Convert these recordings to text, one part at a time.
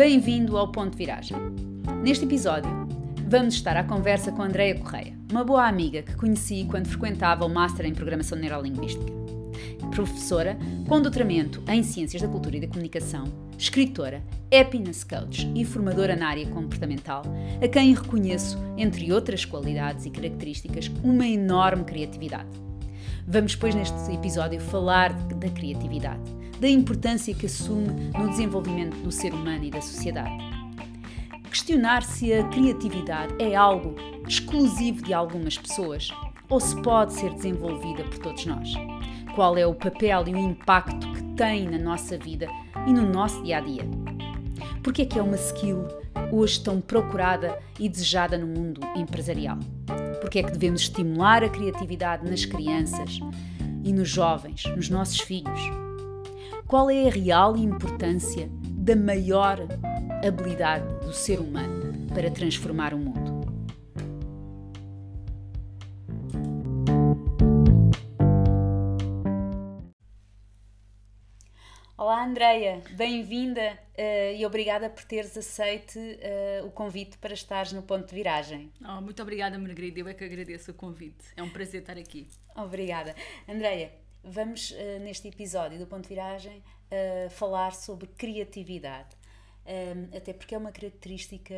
Bem-vindo ao Ponto de Viragem. Neste episódio, vamos estar à conversa com Andreia Correia, uma boa amiga que conheci quando frequentava o Master em Programação Neurolinguística. Professora com doutoramento em Ciências da Cultura e da Comunicação, escritora, happiness coach e formadora na área comportamental, a quem reconheço, entre outras qualidades e características, uma enorme criatividade. Vamos, pois, neste episódio falar da criatividade da importância que assume no desenvolvimento do ser humano e da sociedade. Questionar se a criatividade é algo exclusivo de algumas pessoas ou se pode ser desenvolvida por todos nós. Qual é o papel e o impacto que tem na nossa vida e no nosso dia a dia? Porque é que é uma skill hoje tão procurada e desejada no mundo empresarial? Porque é que devemos estimular a criatividade nas crianças e nos jovens, nos nossos filhos? Qual é a real importância da maior habilidade do ser humano para transformar o Andreia, bem-vinda uh, e obrigada por teres aceite uh, o convite para estares no ponto de viragem. Oh, muito obrigada, Margarida, eu é que agradeço o convite. É um prazer estar aqui. Obrigada. Andreia, vamos, uh, neste episódio do Ponto de Viragem, falar sobre criatividade. Um, até porque é uma característica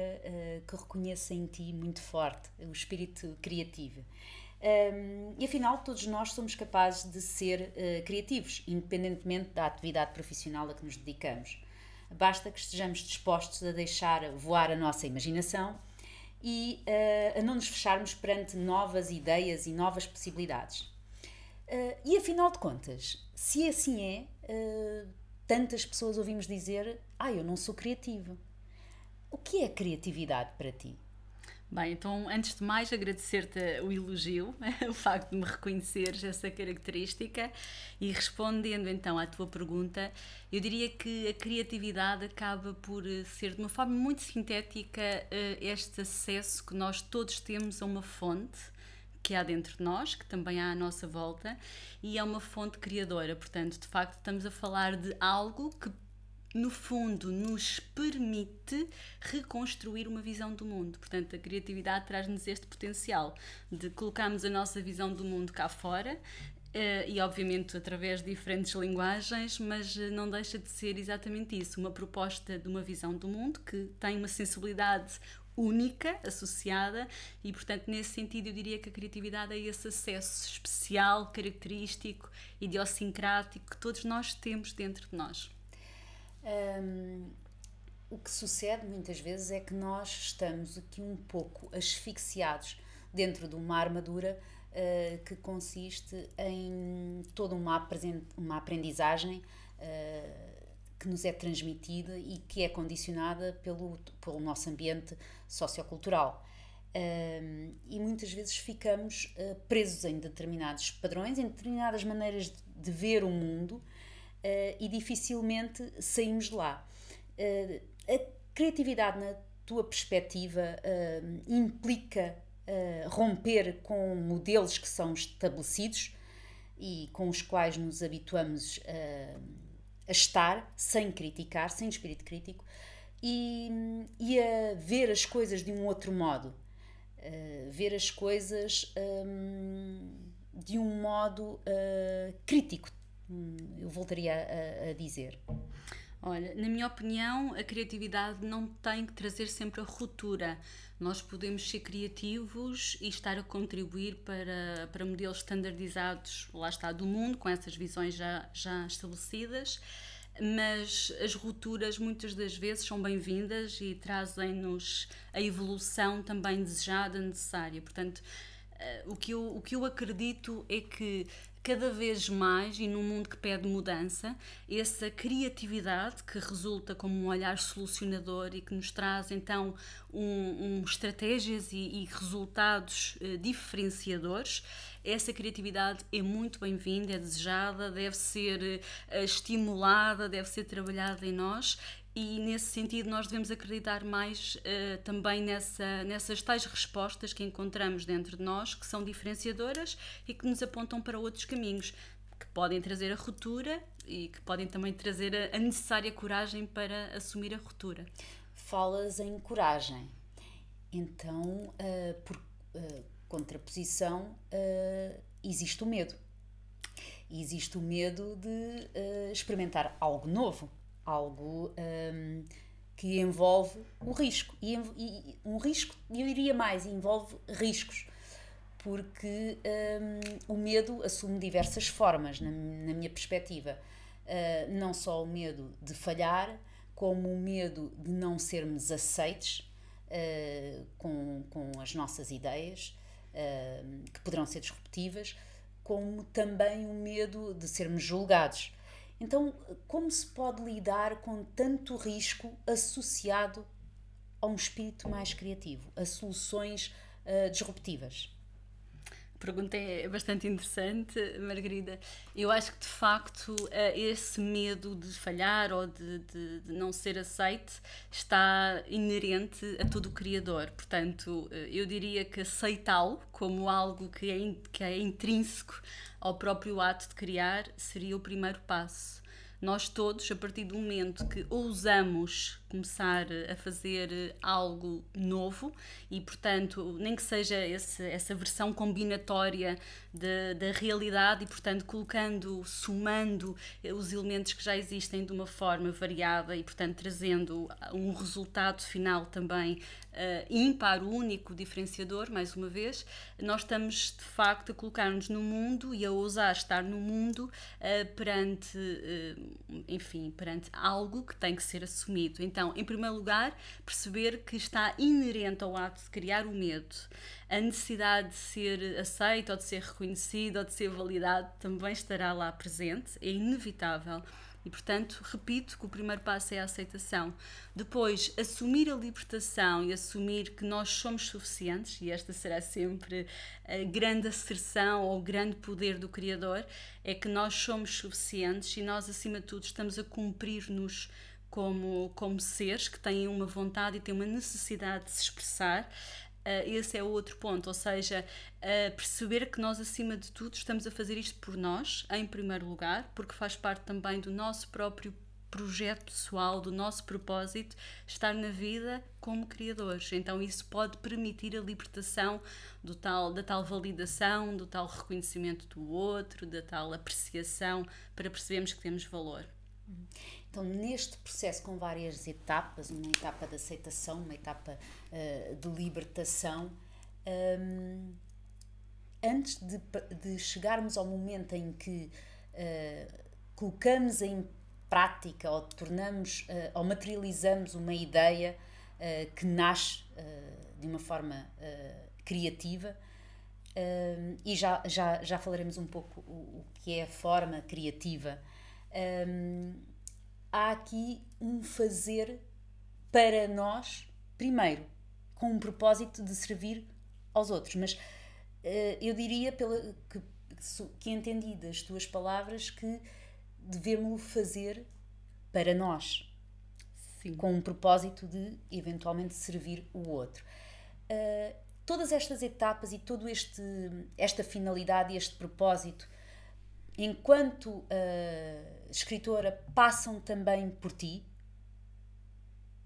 que reconheço em ti muito forte, o espírito criativo. Um, e afinal, todos nós somos capazes de ser uh, criativos, independentemente da atividade profissional a que nos dedicamos. Basta que estejamos dispostos a deixar voar a nossa imaginação e uh, a não nos fecharmos perante novas ideias e novas possibilidades. Uh, e afinal de contas, se assim é, tantas pessoas ouvimos dizer: Ah, eu não sou criativo. O que é criatividade para ti? Bem, então, antes de mais, agradecer-te o elogio, o facto de me reconheceres essa característica e respondendo então à tua pergunta, eu diria que a criatividade acaba por eh, ser, de uma forma muito sintética, este acesso que nós todos temos a uma fonte que há dentro de nós, que também há à nossa volta, e é uma fonte criadora. Portanto, de facto, estamos a falar de algo que no fundo, nos permite reconstruir uma visão do mundo. Portanto, a criatividade traz-nos este potencial de colocarmos a nossa visão do mundo cá fora. Uh, e obviamente através de diferentes linguagens, mas uh, não deixa de ser exatamente isso, uma proposta de uma visão do mundo que tem uma sensibilidade única associada e portanto nesse sentido eu diria que a criatividade é esse acesso especial, característico, idiosincrático que todos nós temos dentro de nós. Um, o que sucede muitas vezes é que nós estamos aqui um pouco asfixiados dentro de uma armadura uh, que consiste em toda uma, uma aprendizagem uh, que nos é transmitida e que é condicionada pelo, pelo nosso ambiente sociocultural. Um, e muitas vezes ficamos uh, presos em determinados padrões, em determinadas maneiras de, de ver o mundo e dificilmente saímos de lá. Uh, a criatividade, na tua perspectiva, implica romper com modelos que são estabelecidos e com os quais nos habituamos a estar sem criticar, sem espírito crítico e, e a ver as coisas de um outro modo, uh, ver as coisas um, de um modo uh, crítico, eu voltaria a, a dizer. Olha, na minha opinião, a criatividade não tem que trazer sempre a ruptura. Nós podemos ser criativos e estar a contribuir para, para modelos standardizados, lá está, do mundo, com essas visões já, já estabelecidas, mas as rupturas muitas das vezes são bem-vindas e trazem-nos a evolução também desejada, necessária. Portanto, eh, o que, eu, o que eu acredito é que cada vez mais, e num mundo que pede mudança, essa criatividade que resulta como um olhar solucionador e que nos traz então um, um estratégias e, e resultados uh, diferenciadores, essa criatividade é muito bem-vinda, é desejada, deve ser uh, estimulada, deve ser trabalhada em nós e nesse sentido nós devemos acreditar mais uh, também nessa, nessas tais respostas que encontramos dentro de nós, que são diferenciadoras e que nos apontam para outros caminhos, que podem trazer a ruptura e que podem também trazer a, a necessária coragem para assumir a ruptura. Falas em coragem. Então, uh, por uh, contraposição, existe o medo. Existe o medo de experimentar algo novo, algo um, que envolve o risco. E, e, um risco, eu diria mais, envolve riscos. Porque um, o medo assume diversas formas, na, na minha perspectiva. Uh, não só o medo de falhar, como o medo de não sermos aceites uh, com, com as nossas ideias, uh, que poderão ser disruptivas, como também o medo de sermos julgados. Então, como se pode lidar com tanto risco associado a um espírito mais criativo, a soluções uh, disruptivas? Pergunta é bastante interessante, Margarida. Eu acho que de facto eh, esse medo de falhar ou de, de, de não ser aceite está inerente a todo o criador. Portanto, eh, eu diria que aceitá-lo como algo que é, que é intrínseco ao próprio ato de criar seria o primeiro passo. Nós todos, a partir do momento que ousamos começar a fazer algo novo e, portanto, nem que seja esse, essa versão combinatória da realidade e, portanto, colocando, somando os elementos que já existem de uma forma variada e, portanto, trazendo um resultado final também uh, ímpar, único, diferenciador, mais uma vez, nós estamos de facto a colocar-nos no mundo e a ousar estar no mundo uh, perante, uh, enfim, perante algo que tem que ser assumido. Então, em primeiro lugar, perceber que está inerente ao ato de criar o medo. A necessidade de ser aceito, ou de ser reconhecido, ou de ser validado também estará lá presente, é inevitável. E, portanto, repito que o primeiro passo é a aceitação. Depois, assumir a libertação e assumir que nós somos suficientes, e esta será sempre a grande asserção ou o grande poder do Criador, é que nós somos suficientes e nós, acima de tudo, estamos a cumprir-nos como, como seres que têm uma vontade e têm uma necessidade de se expressar. Uh, esse é outro ponto, ou seja, uh, perceber que nós, acima de tudo, estamos a fazer isto por nós, em primeiro lugar, porque faz parte também do nosso próprio projeto pessoal, do nosso propósito, estar na vida como criadores. Então, isso pode permitir a libertação do tal, da tal validação, do tal reconhecimento do outro, da tal apreciação, para percebermos que temos valor. Então, neste processo com várias etapas, uma etapa de aceitação, uma etapa uh, de libertação, um, antes de, de, chegarmos ao momento em que uh, colocamos em prática ou tornamos uh, ou materializamos uma ideia que nasce de uma forma criativa, e já, já, já falaremos um pouco o, o que é a forma criativa. Um, há aqui um fazer para nós, primeiro, com um propósito de servir aos outros. Mas uh, eu diria, pela, que, que entendi das tuas palavras, que devemos fazer para nós. Sim. Com um propósito de eventualmente servir o outro. Uh, todas estas etapas e todo este esta finalidade e este propósito enquanto uh, escritora, passam também por ti?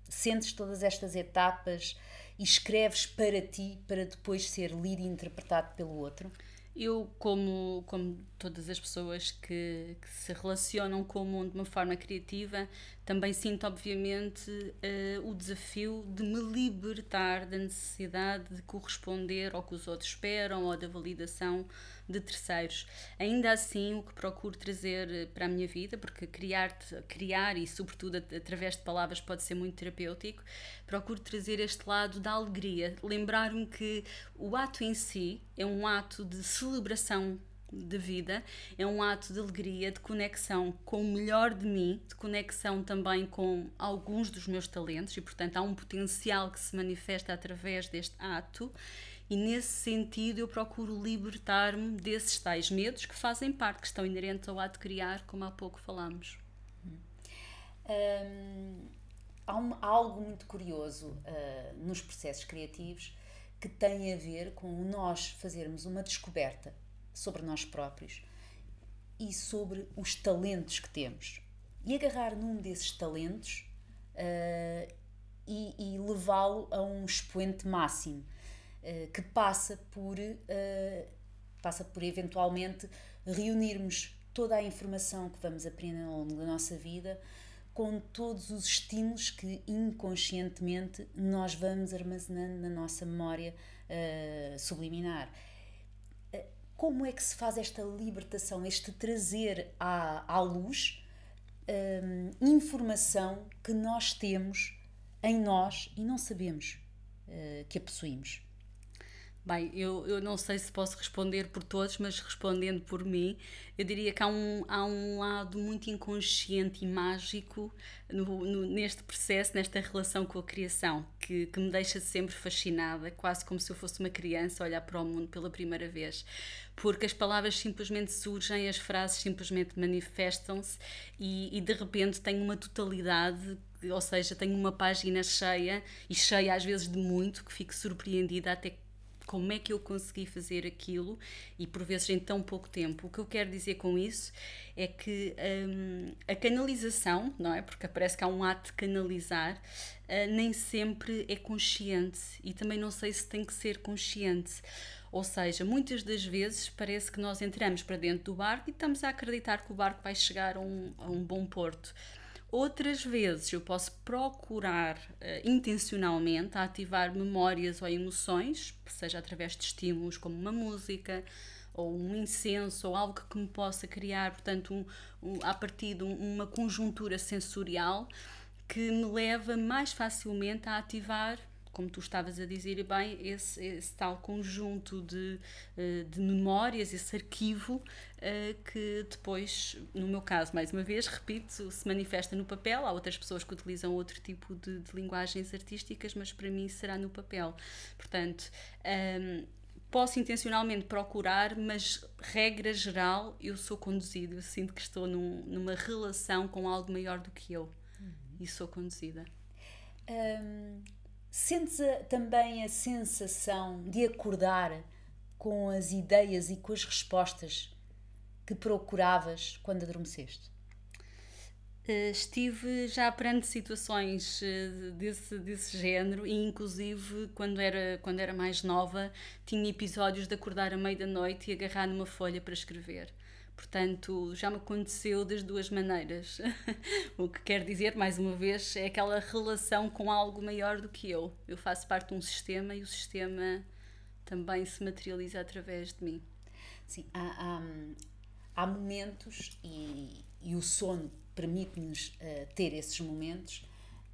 Sentes todas estas etapas e escreves para ti para depois ser lido e interpretado pelo outro? Eu, como, como todas as pessoas que, que, se relacionam com o mundo de uma forma criativa, também sinto, obviamente, uh, o desafio de me libertar da necessidade de corresponder ao que os outros esperam ou da validação de terceiros. Ainda assim, o que procuro trazer eh, para a minha vida, porque criar, criar e, sobretudo, através de palavras pode ser muito terapêutico, procuro trazer este lado da alegria, lembrar-me que o ato em si é um ato de celebração de vida, é um ato de alegria, de conexão com o melhor de mim, de conexão também com alguns dos meus talentos e, portanto, há um potencial que se manifesta através deste ato e nesse sentido eu procuro libertar-me desses tais medos que fazem parte, que estão inerentes ao ato de criar, como há pouco falámos. Hum, há, um, algo muito curioso uh, nos processos criativos que tem a ver com nós fazermos uma descoberta sobre nós próprios e sobre os talentos que temos. E agarrar num desses talentos uh, e, e levá-lo a um expoente máximo, uh, que passa por, uh, passa por eventualmente reunirmos toda a informação que vamos aprendendo ao longo da nossa vida com todos os estímulos que inconscientemente nós vamos armazenando na nossa memória uh, subliminar. Como é que se faz esta libertação, este trazer à, à luz um, informação que nós temos em nós e não sabemos uh, que a possuímos? Bem, eu, eu não sei se posso responder por todos, mas respondendo por mim, eu diria que há um, há um lado muito inconsciente e mágico no, no, neste processo, nesta relação com a criação, que, que me deixa sempre fascinada, quase como se eu fosse uma criança a olhar para o mundo pela primeira vez. Porque as palavras simplesmente surgem, as frases simplesmente manifestam-se e, e de repente tem uma totalidade ou seja, tenho uma página cheia e cheia às vezes de muito, que fico surpreendida até como é que eu consegui fazer aquilo e por vezes em tão pouco tempo. O que eu quero dizer com isso é que um, a canalização, não é? Porque parece que há um ato de canalizar, uh, nem sempre é consciente e também não sei se tem que ser consciente. Ou seja, muitas das vezes parece que nós entramos para dentro do barco e estamos a acreditar que o barco vai chegar a um, a um bom porto. Outras vezes eu posso procurar uh, intencionalmente ativar memórias ou emoções, seja através de estímulos como uma música ou um incenso ou algo que me possa criar, portanto, um, um, a partir de uma conjuntura sensorial que me leva mais facilmente a ativar como tu estavas a dizer bem, esse, esse tal conjunto de, eh, de memórias, esse arquivo eh, que depois, no meu caso, mais uma vez, repito, se manifesta no papel. Há outras pessoas que utilizam outro tipo de, de linguagens artísticas, mas para mim será no papel. Portanto, um, ehm, posso intencionalmente procurar, mas regra geral eu sou conduzido, eu sinto que estou num, numa relação com algo maior do que eu uhum. e sou conduzida. Um, ehm, Sentes a, também a sensação de acordar com as ideias e com as respostas que procuravas quando adormeceste? Uh, estive já perante situações uh, desse, desse género e inclusive quando era, quando era mais nova tinha episódios de acordar à meia da noite e agarrar numa folha para escrever. Portanto, já me aconteceu das duas maneiras. o que quer dizer, mais uma vez, é aquela relação com algo maior do que eu. Eu faço parte de um sistema e o sistema também se materializa através de mim. Sim, há, há, há momentos e, e, o sono permite-nos uh, ter esses momentos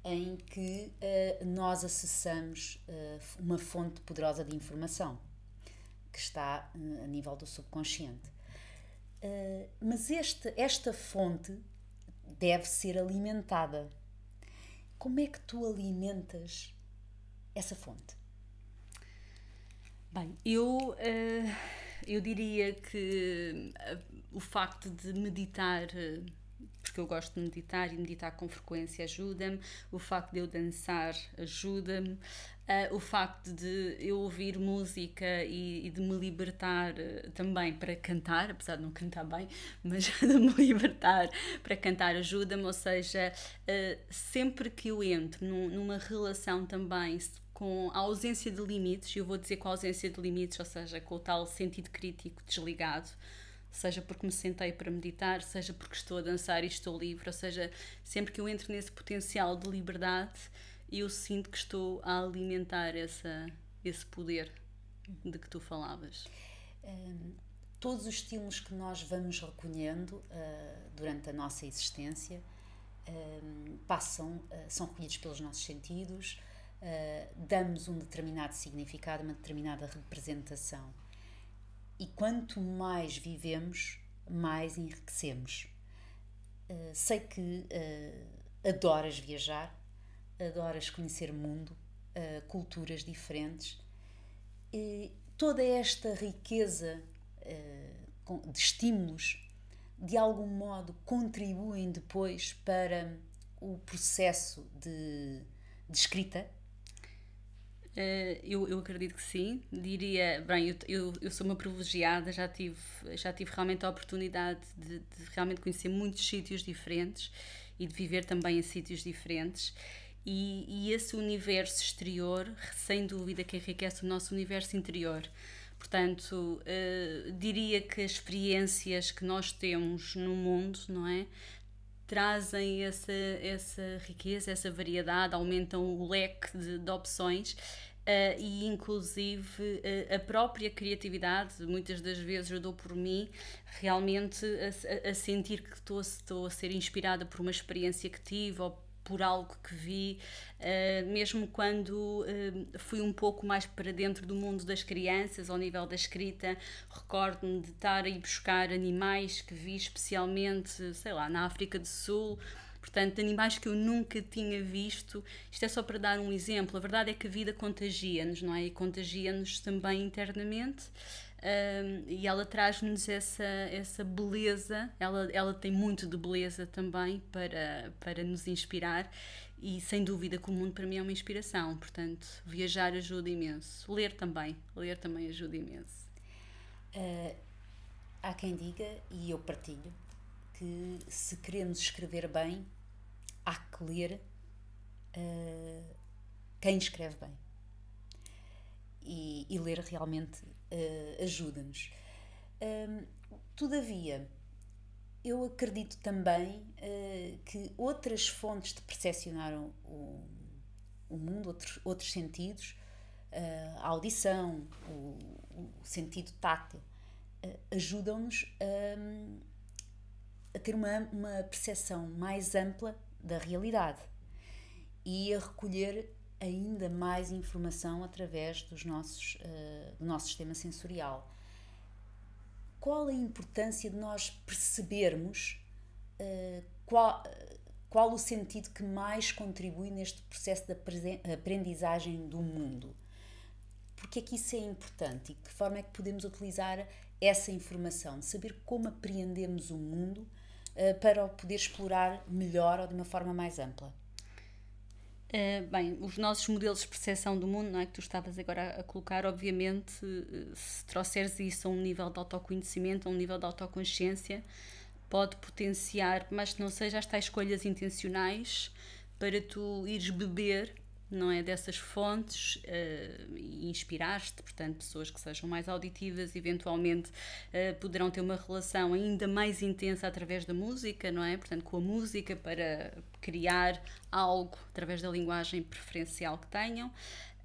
em que uh, nós acessamos uh, uma fonte poderosa de informação que está a nível do subconsciente. Uh, mas este, esta fonte deve ser alimentada. Como é que tu alimentas essa fonte? Bem, eu, uh, eu diria que uh, o facto de meditar, porque eu gosto de meditar e meditar com frequência ajuda-me, o facto de eu dançar ajuda-me, Uh, o facto de eu ouvir música e, e de me libertar uh, também para cantar, apesar de não cantar bem, mas de me libertar para cantar ajuda-me, ou seja, uh, sempre que eu entro num, numa relação também com a ausência de limites, e eu vou dizer com a ausência de limites, ou seja, com o tal sentido crítico desligado, seja porque me sentei para meditar, seja porque estou a dançar e estou livre, ou seja, sempre que eu entro nesse potencial de liberdade eu sinto que estou a alimentar essa, esse poder de que tu falavas. Um, todos os estímulos que nós vamos recolhendo uh, durante a nossa existência um, passam, uh, são recolhidos pelos nossos sentidos, uh, damos um determinado significado, uma determinada representação. E quanto mais vivemos, mais enriquecemos. sei que adoras viajar, adoras conhecer mundo, uh, culturas diferentes. E toda esta riqueza uh, de estímulos, de algum modo, contribuem depois para o processo de, de escrita? Uh, eu, eu acredito que sim. Diria, bem, eu, eu, eu, sou uma privilegiada, já tive, já tive realmente a oportunidade de, de realmente conhecer muitos sítios diferentes e de viver também em sítios diferentes. E, e, esse universo exterior, sem dúvida, que enriquece o nosso universo interior. Portanto, uh, diria que as experiências que nós temos no mundo, não é? Trazem essa, essa riqueza, essa variedade, aumentam o leque de, de opções Uh, e inclusive uh, a própria criatividade, muitas das vezes eu dou por mim realmente a, a sentir que estou, estou a ser inspirada por uma experiência que tive ou por algo que vi, uh, mesmo quando uh, fui um pouco mais para dentro do mundo das crianças, ao nível da escrita, recordo-me de estar a ir buscar animais que vi especialmente, sei lá, na África do Sul. Portanto, animais que eu nunca tinha visto. Isto é só para dar um exemplo. A verdade é que a vida contagia-nos, não é? E contagia-nos também internamente um, e ela traz-nos essa, essa beleza, ela, ela tem muito de beleza também para, para nos inspirar. E sem dúvida que o mundo para mim é uma inspiração, portanto viajar ajuda imenso, ler também, ler também ajuda imenso. Uh, há quem diga, e eu partilho, que se queremos escrever bem, há que ler uh, quem escreve bem. E, e ler realmente uh, ajuda-nos. Um, todavia, eu acredito também uh, que outras fontes de percepcionar o, o mundo, outros, outros sentidos, uh, a audição, o, o sentido tátil, uh, ajudam-nos a, a, ter uma, uma percepção mais ampla da realidade e a recolher ainda mais informação através dos nossos, uh, do nosso sistema sensorial. Qual a importância de nós percebermos uh, qual, qual o sentido que mais contribui neste processo de aprendizagem do mundo? Porque é que isso é importante e que forma é que podemos utilizar essa informação, de saber como apreendemos o mundo uh, para o poder explorar melhor ou de uma forma mais ampla? Uh, bem, os nossos modelos de percepção do mundo, não é que tu estavas agora a, colocar, obviamente, uh, se trouxeres isso a um nível de autoconhecimento, a um nível de autoconsciência, pode potenciar, mas que não seja as tais escolhas intencionais para tu ires beber não é dessas fontes uh, inspiraste, portanto, pessoas que sejam mais auditivas, eventualmente uh, poderão ter uma relação ainda mais intensa através da música, não é? Portanto, com a música para criar algo através da linguagem preferencial que tenham.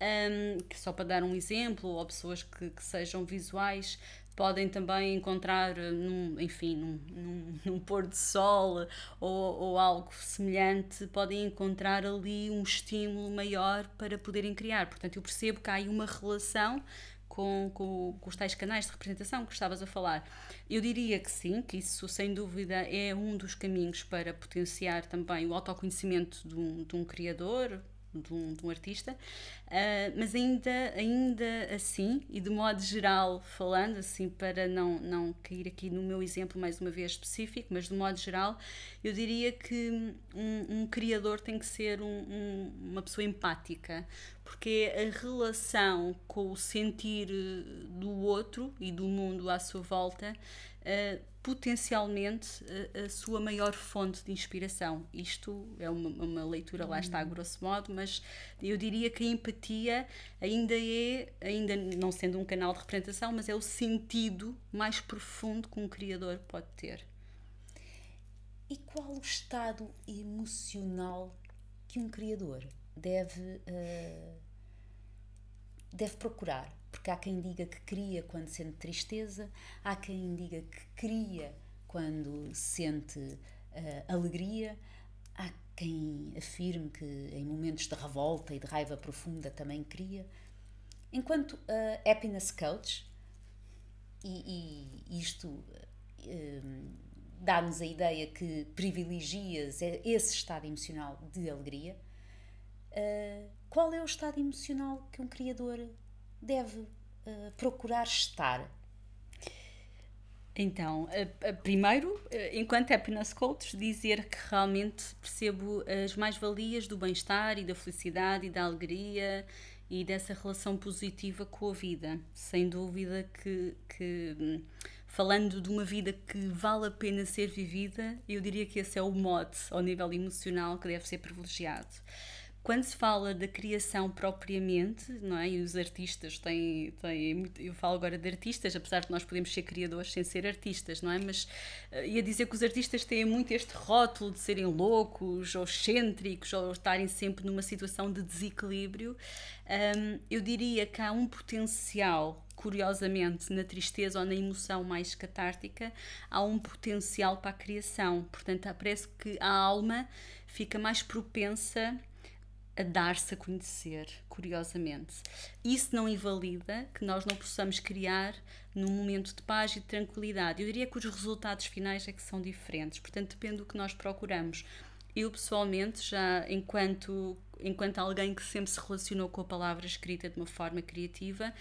Um, que só para dar um exemplo, ou pessoas que, que sejam visuais, podem também encontrar, eh, num, enfim, num, num, num pôr de sol ou, ou algo semelhante, podem encontrar ali um estímulo maior para poderem criar. Portanto, eu percebo que há aí uma relação com, com, com, os tais canais de representação que estavas a falar. Eu diria que sim, que isso sem dúvida é um dos caminhos para potenciar também o autoconhecimento de um, de um criador, de um, de um artista, uh, mas ainda, ainda assim, e de modo geral falando, assim, para não, não cair aqui no meu exemplo mais uma vez específico, mas de modo geral, eu diria que um, um criador tem que ser um, um, uma pessoa empática, porque a relação com o sentir do outro e do mundo à sua volta uh, potencialmente a, a, sua maior fonte de inspiração. Isto é uma, uma leitura, lá está, a uhum. grosso modo, mas eu diria que a empatia ainda é, ainda não sendo um canal de representação, mas é o sentido mais profundo que um criador pode ter. E qual o estado emocional que um criador deve, uh, deve procurar? Porque há quem diga que cria quando sente tristeza, há quem diga que cria quando sente uh, alegria, há quem afirme que em momentos de revolta e de raiva profunda também cria. Enquanto uh, happiness coach, e, e isto uh, dá-nos a ideia que privilegias esse estado emocional de alegria, uh, qual é o estado emocional que um criador deve uh, procurar estar? Então, a, a, primeiro, eh, enquanto happiness coach, dizer que realmente percebo as mais-valias do bem-estar e da felicidade e da alegria e dessa relação positiva com a vida. Sem dúvida que, que hum, falando de uma vida que vale a pena ser vivida, eu diria que esse é o mote ao nível emocional que deve ser privilegiado quando se fala da criação propriamente, não é? E os artistas têm, têm eu falo agora de artistas, apesar de nós podemos ser criadores sem ser artistas, não é? Mas uh, ia dizer que os artistas têm muito este rótulo de serem loucos, ou excêntricos, ou estarem sempre numa situação de desequilíbrio. Um, eu diria que há um potencial curiosamente, na tristeza ou na emoção mais catártica, há um potencial para a criação. Portanto, parece que a alma fica mais propensa a dar-se a conhecer, curiosamente. Isso não invalida que nós não possamos criar num momento de paz e de tranquilidade. Eu diria que os resultados finais é que são diferentes, portanto depende do que nós procuramos. Eu pessoalmente, já enquanto enquanto alguém que sempre se relacionou com a palavra escrita de uma forma criativa,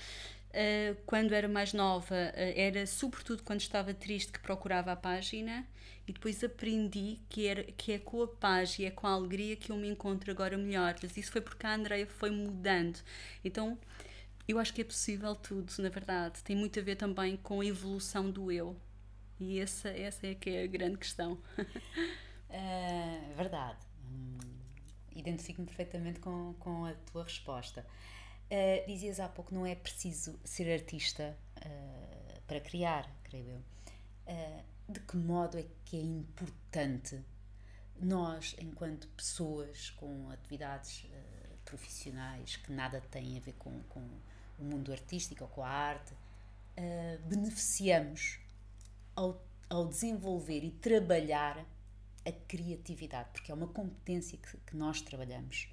Uh, quando era mais nova, uh, era sobretudo quando estava triste que procurava a página e depois aprendi que, era, que é com a paz e é com a alegria que eu me encontro agora melhor. Mas isso foi porque a Andrea foi mudando. Então, eu acho que é possível tudo, na verdade. Tem muito a ver também com a evolução do eu. E essa, essa é que é a grande questão. uh, verdade. Hum, Identifico-me perfeitamente com, com a tua resposta. Uh, dizias há pouco, não é preciso ser artista uh, para criar, creio eu. Uh, de que modo é que é importante nós, enquanto pessoas com atividades profissionais que nada têm a ver com, com o mundo artístico ou com a arte, beneficiamos ao, ao desenvolver e trabalhar a criatividade, porque é uma competência que, que nós trabalhamos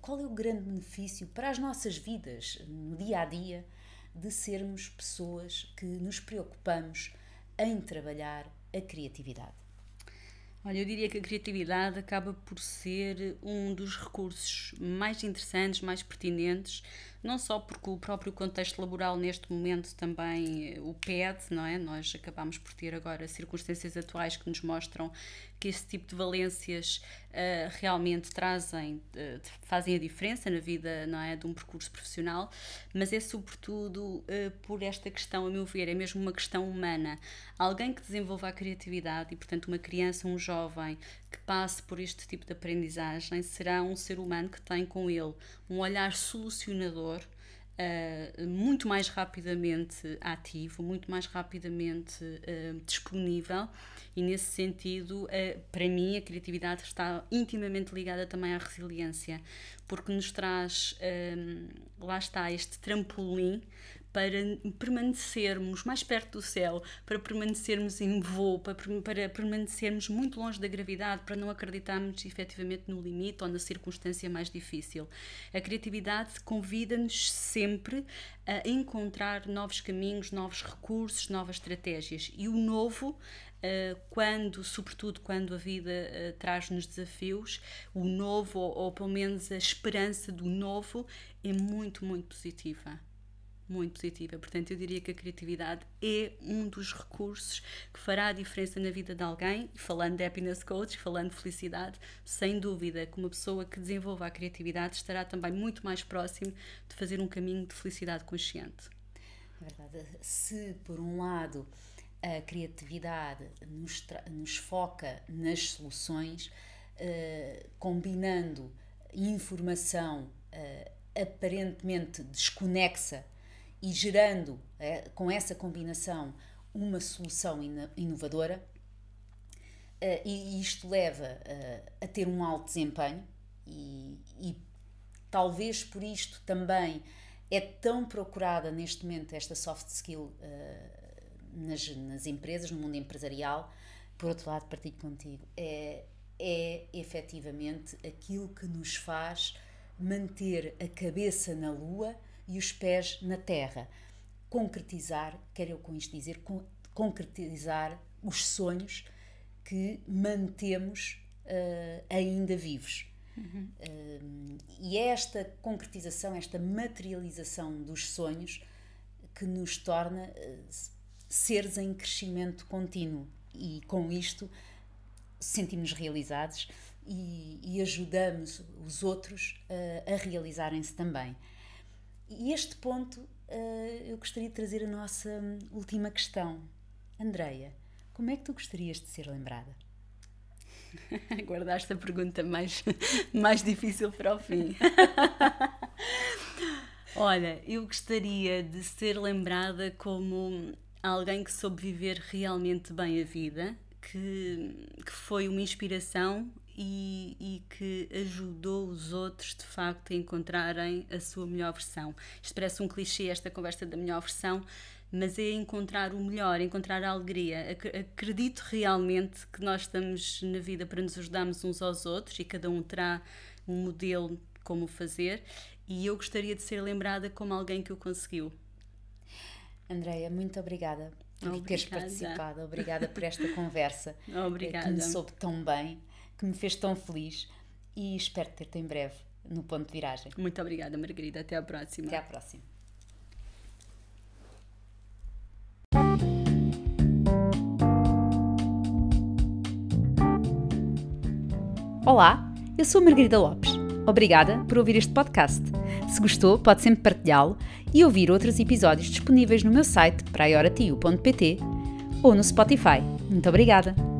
qual é o grande benefício para as nossas vidas, no dia a dia, de sermos pessoas que nos preocupamos em trabalhar a criatividade? Olha, eu diria que a criatividade acaba por ser um dos recursos mais interessantes, mais pertinentes não só porque o próprio contexto laboral neste momento também eh, o pede, não é? Nós acabamos por ter agora circunstâncias atuais que nos mostram que esse tipo de valências uh, realmente trazem, uh, fazem a diferença na vida, não é, de um percurso profissional, mas é sobretudo uh, por esta questão, a meu ver, é mesmo uma questão humana. Alguém que desenvolva a criatividade e, portanto, uma criança, um jovem que passe por este tipo de aprendizagem será um ser humano que tem com ele um olhar solucionador Uh, muito mais rapidamente ativo, muito mais rapidamente uh, disponível, e nesse sentido, uh, para mim, a criatividade está intimamente ligada também à resiliência, porque nos traz, lá está, este trampolim para permanecermos mais perto do céu, para permanecermos em voo, para, para permanecermos muito longe da gravidade, para não acreditarmos efetivamente no limite ou na circunstância mais difícil. A criatividade convida-nos sempre a encontrar novos caminhos, novos recursos, novas estratégias. E o novo Uh, quando, sobretudo quando a vida uh, traz-nos desafios, o novo, ou, pelo menos a esperança do novo, é muito, muito positiva muito positiva. Portanto, eu diria que a criatividade é um dos recursos que fará a diferença na vida de alguém. E falando de happiness coach, falando de felicidade, sem dúvida que uma pessoa que desenvolva a criatividade estará também muito mais próximo de fazer um caminho de felicidade consciente. É verdade. Se, por um lado, a criatividade nos, nos foca nas soluções, uh, combinando informação uh, aparentemente desconexa e gerando é, com essa combinação uma solução inovadora, uh, e isto leva uh, a ter um alto desempenho, e, e, talvez por isto também é tão procurada neste momento esta soft skill uh, nas, nas empresas, no mundo empresarial. Por outro lado, partilho contigo, é, é efetivamente aquilo que nos faz manter a cabeça na lua e os pés na terra. Concretizar, quero eu com isto dizer, concretizar os sonhos que mantemos uh, ainda vivos. Uhum. Uh, e é esta concretização, esta materialização dos sonhos que nos torna uh, seres em crescimento contínuo e com isto sentimos realizados e, e ajudamos os outros a realizarem-se também. E este ponto uh, eu gostaria de trazer a nossa última questão. Andreia, como é que tu gostarias de ser lembrada? Guardaste a pergunta mais, mais difícil para o fim. Olha, eu gostaria de ser lembrada como alguém que soube viver realmente bem a vida, que, que foi uma inspiração e, e, que ajudou os outros de facto a encontrarem a sua melhor versão. Isto parece um clichê, esta conversa da melhor versão, mas é encontrar o melhor, encontrar a alegria. Acredito realmente que nós estamos na vida para nos ajudarmos uns aos outros e cada um terá um modelo como fazer, e eu gostaria de ser lembrada como alguém que o conseguiu. Andreia, muito obrigada por obrigada. teres participado, obrigada por esta conversa obrigada. que me soube tão bem, que me fez tão feliz e espero ter-te em breve no ponto de viragem. Muito obrigada, Margarida. Até à próxima. Até à próxima. Olá, eu sou Margarida Lopes. Obrigada por ouvir este podcast. Se gostou, pode sempre partilhá-lo e ouvir outros episódios disponíveis no meu site praioratio.pt ou no Spotify. Muito obrigada!